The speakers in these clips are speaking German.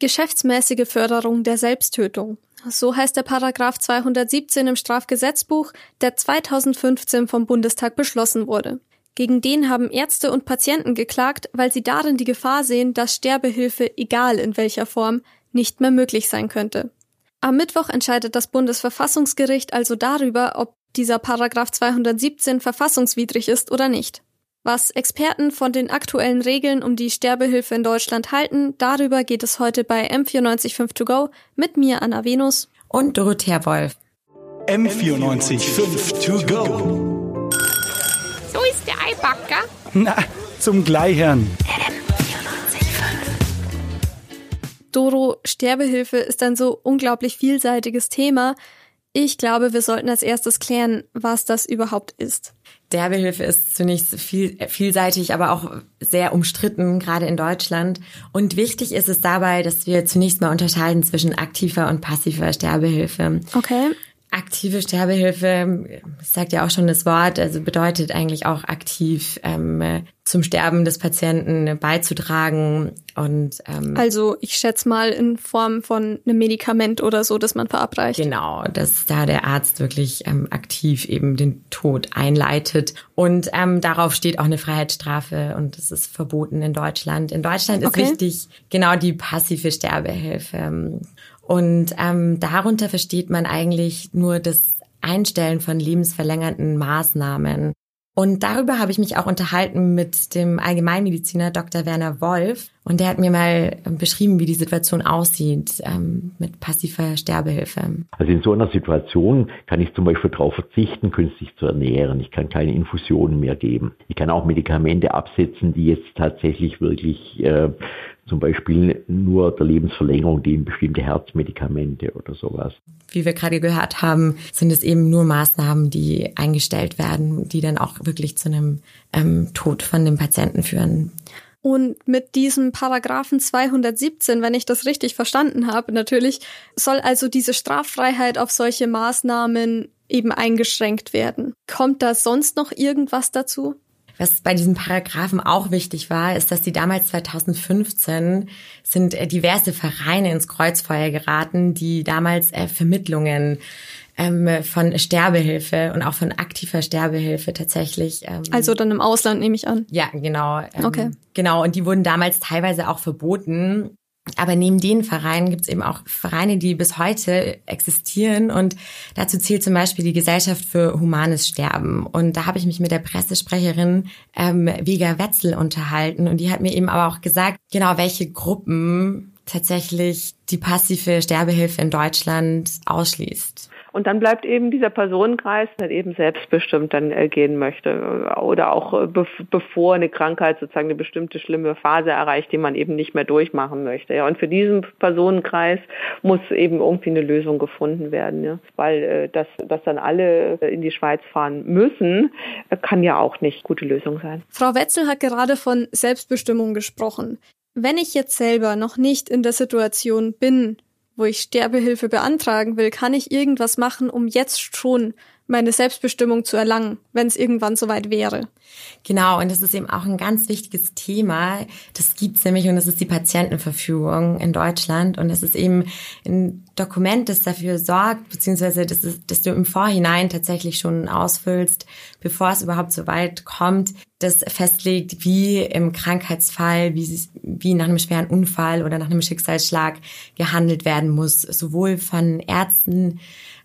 Geschäftsmäßige Förderung der Selbsttötung. So heißt der Paragraph 217 im Strafgesetzbuch, der 2015 vom Bundestag beschlossen wurde. Gegen den haben Ärzte und Patienten geklagt, weil sie darin die Gefahr sehen, dass Sterbehilfe, egal in welcher Form, nicht mehr möglich sein könnte. Am Mittwoch entscheidet das Bundesverfassungsgericht also darüber, ob dieser Paragraph 217 verfassungswidrig ist oder nicht. Was Experten von den aktuellen Regeln um die Sterbehilfe in Deutschland halten, darüber geht es heute bei M945 To Go mit mir, Anna Venus. Und Dorothea Wolf. M945 To Go. So ist der Eibacker. Na, zum Gleichern. Doro, Sterbehilfe ist ein so unglaublich vielseitiges Thema. Ich glaube, wir sollten als erstes klären, was das überhaupt ist. Sterbehilfe ist zunächst viel, vielseitig, aber auch sehr umstritten, gerade in Deutschland. Und wichtig ist es dabei, dass wir zunächst mal unterscheiden zwischen aktiver und passiver Sterbehilfe. Okay. Aktive Sterbehilfe, sagt ja auch schon das Wort, also bedeutet eigentlich auch aktiv ähm, zum Sterben des Patienten beizutragen und ähm, also ich schätze mal in Form von einem Medikament oder so, das man verabreicht. Genau, dass da der Arzt wirklich ähm, aktiv eben den Tod einleitet und ähm, darauf steht auch eine Freiheitsstrafe und das ist verboten in Deutschland. In Deutschland ist okay. wichtig genau die passive Sterbehilfe. Und ähm, darunter versteht man eigentlich nur das Einstellen von lebensverlängernden Maßnahmen. Und darüber habe ich mich auch unterhalten mit dem Allgemeinmediziner Dr. Werner Wolf. Und der hat mir mal beschrieben, wie die Situation aussieht ähm, mit passiver Sterbehilfe. Also in so einer Situation kann ich zum Beispiel darauf verzichten, künstlich zu ernähren. Ich kann keine Infusionen mehr geben. Ich kann auch Medikamente absetzen, die jetzt tatsächlich wirklich äh, zum Beispiel nur der Lebensverlängerung dienen bestimmte Herzmedikamente oder sowas. Wie wir gerade gehört haben, sind es eben nur Maßnahmen, die eingestellt werden, die dann auch wirklich zu einem ähm, Tod von dem Patienten führen. Und mit diesem Paragraphen 217, wenn ich das richtig verstanden habe, natürlich soll also diese Straffreiheit auf solche Maßnahmen eben eingeschränkt werden. Kommt da sonst noch irgendwas dazu? Was bei diesen Paragraphen auch wichtig war, ist, dass die damals 2015 sind äh, diverse Vereine ins Kreuzfeuer geraten, die damals äh, Vermittlungen ähm, von Sterbehilfe und auch von aktiver Sterbehilfe tatsächlich. Ähm, also dann im Ausland nehme ich an. Ja, genau. Ähm, okay. Genau, und die wurden damals teilweise auch verboten. Aber neben den Vereinen gibt es eben auch Vereine, die bis heute existieren. Und dazu zählt zum Beispiel die Gesellschaft für humanes Sterben. Und da habe ich mich mit der Pressesprecherin ähm, Vega Wetzel unterhalten. Und die hat mir eben aber auch gesagt, genau welche Gruppen tatsächlich die passive Sterbehilfe in Deutschland ausschließt. Und dann bleibt eben dieser Personenkreis, der eben selbstbestimmt dann äh, gehen möchte oder auch äh, bevor eine Krankheit sozusagen eine bestimmte schlimme Phase erreicht, die man eben nicht mehr durchmachen möchte. Ja, und für diesen Personenkreis muss eben irgendwie eine Lösung gefunden werden, ja, weil äh, dass, dass dann alle in die Schweiz fahren müssen, kann ja auch nicht gute Lösung sein. Frau Wetzel hat gerade von Selbstbestimmung gesprochen. Wenn ich jetzt selber noch nicht in der Situation bin, wo ich Sterbehilfe beantragen will, kann ich irgendwas machen, um jetzt schon meine Selbstbestimmung zu erlangen, wenn es irgendwann soweit wäre. Genau, und das ist eben auch ein ganz wichtiges Thema. Das gibt's nämlich und das ist die Patientenverfügung in Deutschland. Und das ist eben ein Dokument, das dafür sorgt, beziehungsweise das, ist, dass du im Vorhinein tatsächlich schon ausfüllst, bevor es überhaupt so weit kommt, das festlegt, wie im Krankheitsfall, wie, wie nach einem schweren Unfall oder nach einem Schicksalsschlag gehandelt werden muss, sowohl von Ärzten,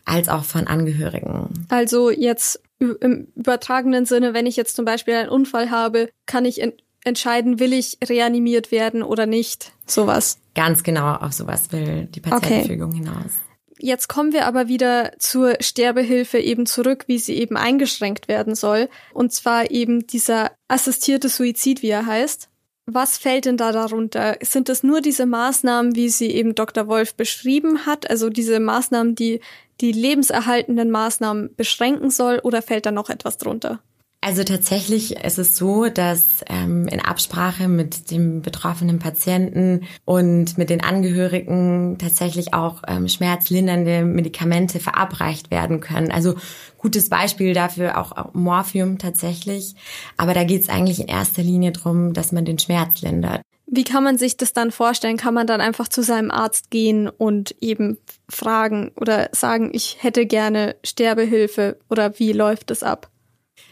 als auch von Angehörigen. Also jetzt im übertragenen Sinne, wenn ich jetzt zum Beispiel einen Unfall habe, kann ich entscheiden, will ich reanimiert werden oder nicht. Sowas. Ganz genau auf sowas will die Patientenverfügung okay. hinaus. Jetzt kommen wir aber wieder zur Sterbehilfe eben zurück, wie sie eben eingeschränkt werden soll. Und zwar eben dieser assistierte Suizid, wie er heißt. Was fällt denn da darunter? Sind es nur diese Maßnahmen, wie sie eben Dr. Wolf beschrieben hat, also diese Maßnahmen, die die lebenserhaltenden Maßnahmen beschränken soll, oder fällt da noch etwas drunter? Also tatsächlich ist es so, dass ähm, in Absprache mit dem betroffenen Patienten und mit den Angehörigen tatsächlich auch ähm, schmerzlindernde Medikamente verabreicht werden können. Also gutes Beispiel dafür auch, Morphium tatsächlich. Aber da geht es eigentlich in erster Linie drum, dass man den Schmerz lindert. Wie kann man sich das dann vorstellen? Kann man dann einfach zu seinem Arzt gehen und eben fragen oder sagen, ich hätte gerne Sterbehilfe oder wie läuft das ab?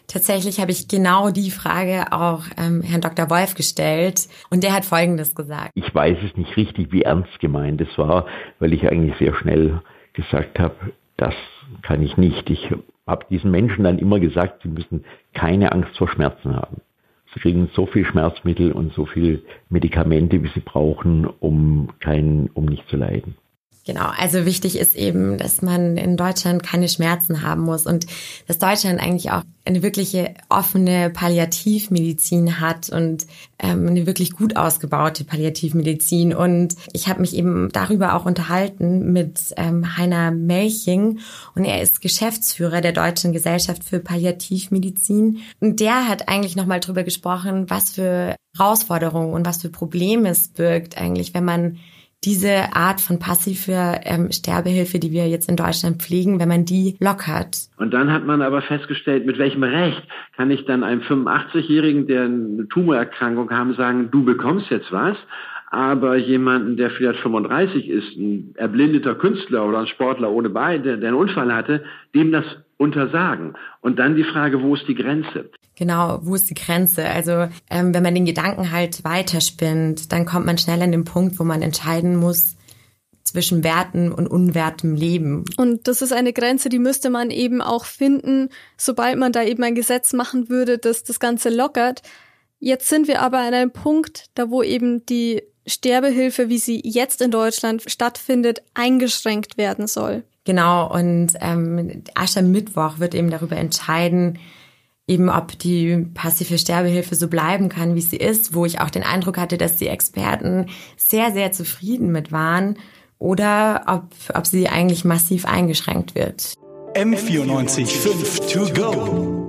Tatsächlich habe ich genau die Frage auch ähm, Herrn Dr. Wolf gestellt und der hat Folgendes gesagt. Ich weiß es nicht richtig, wie ernst gemeint es war, weil ich eigentlich sehr schnell gesagt habe, das kann ich nicht. Ich habe diesen Menschen dann immer gesagt, sie müssen keine Angst vor Schmerzen haben. Sie kriegen so viel Schmerzmittel und so viel Medikamente, wie sie brauchen, um kein, um nicht zu leiden. Genau, also wichtig ist eben, dass man in Deutschland keine Schmerzen haben muss und dass Deutschland eigentlich auch eine wirkliche offene Palliativmedizin hat und ähm, eine wirklich gut ausgebaute Palliativmedizin. Und ich habe mich eben darüber auch unterhalten mit ähm, Heiner Melching und er ist Geschäftsführer der Deutschen Gesellschaft für Palliativmedizin. Und der hat eigentlich nochmal drüber gesprochen, was für Herausforderungen und was für Probleme es birgt eigentlich, wenn man diese Art von passiver ähm, Sterbehilfe, die wir jetzt in Deutschland pflegen, wenn man die lockert. Und dann hat man aber festgestellt, mit welchem Recht kann ich dann einem 85-Jährigen, der eine Tumorerkrankung haben, sagen, du bekommst jetzt was, aber jemanden, der vielleicht 35 ist, ein erblindeter Künstler oder ein Sportler ohne Beine, der einen Unfall hatte, dem das untersagen. Und dann die Frage, wo ist die Grenze? Genau, wo ist die Grenze? Also ähm, wenn man den Gedanken halt weiterspinnt, dann kommt man schnell an den Punkt, wo man entscheiden muss zwischen werten und unwertem Leben. Und das ist eine Grenze, die müsste man eben auch finden, sobald man da eben ein Gesetz machen würde, das das Ganze lockert. Jetzt sind wir aber an einem Punkt, da wo eben die Sterbehilfe, wie sie jetzt in Deutschland stattfindet, eingeschränkt werden soll. Genau, und ähm, Aschermittwoch wird eben darüber entscheiden, eben ob die passive Sterbehilfe so bleiben kann, wie sie ist, wo ich auch den Eindruck hatte, dass die Experten sehr, sehr zufrieden mit waren oder ob, ob sie eigentlich massiv eingeschränkt wird. M94 5 to go.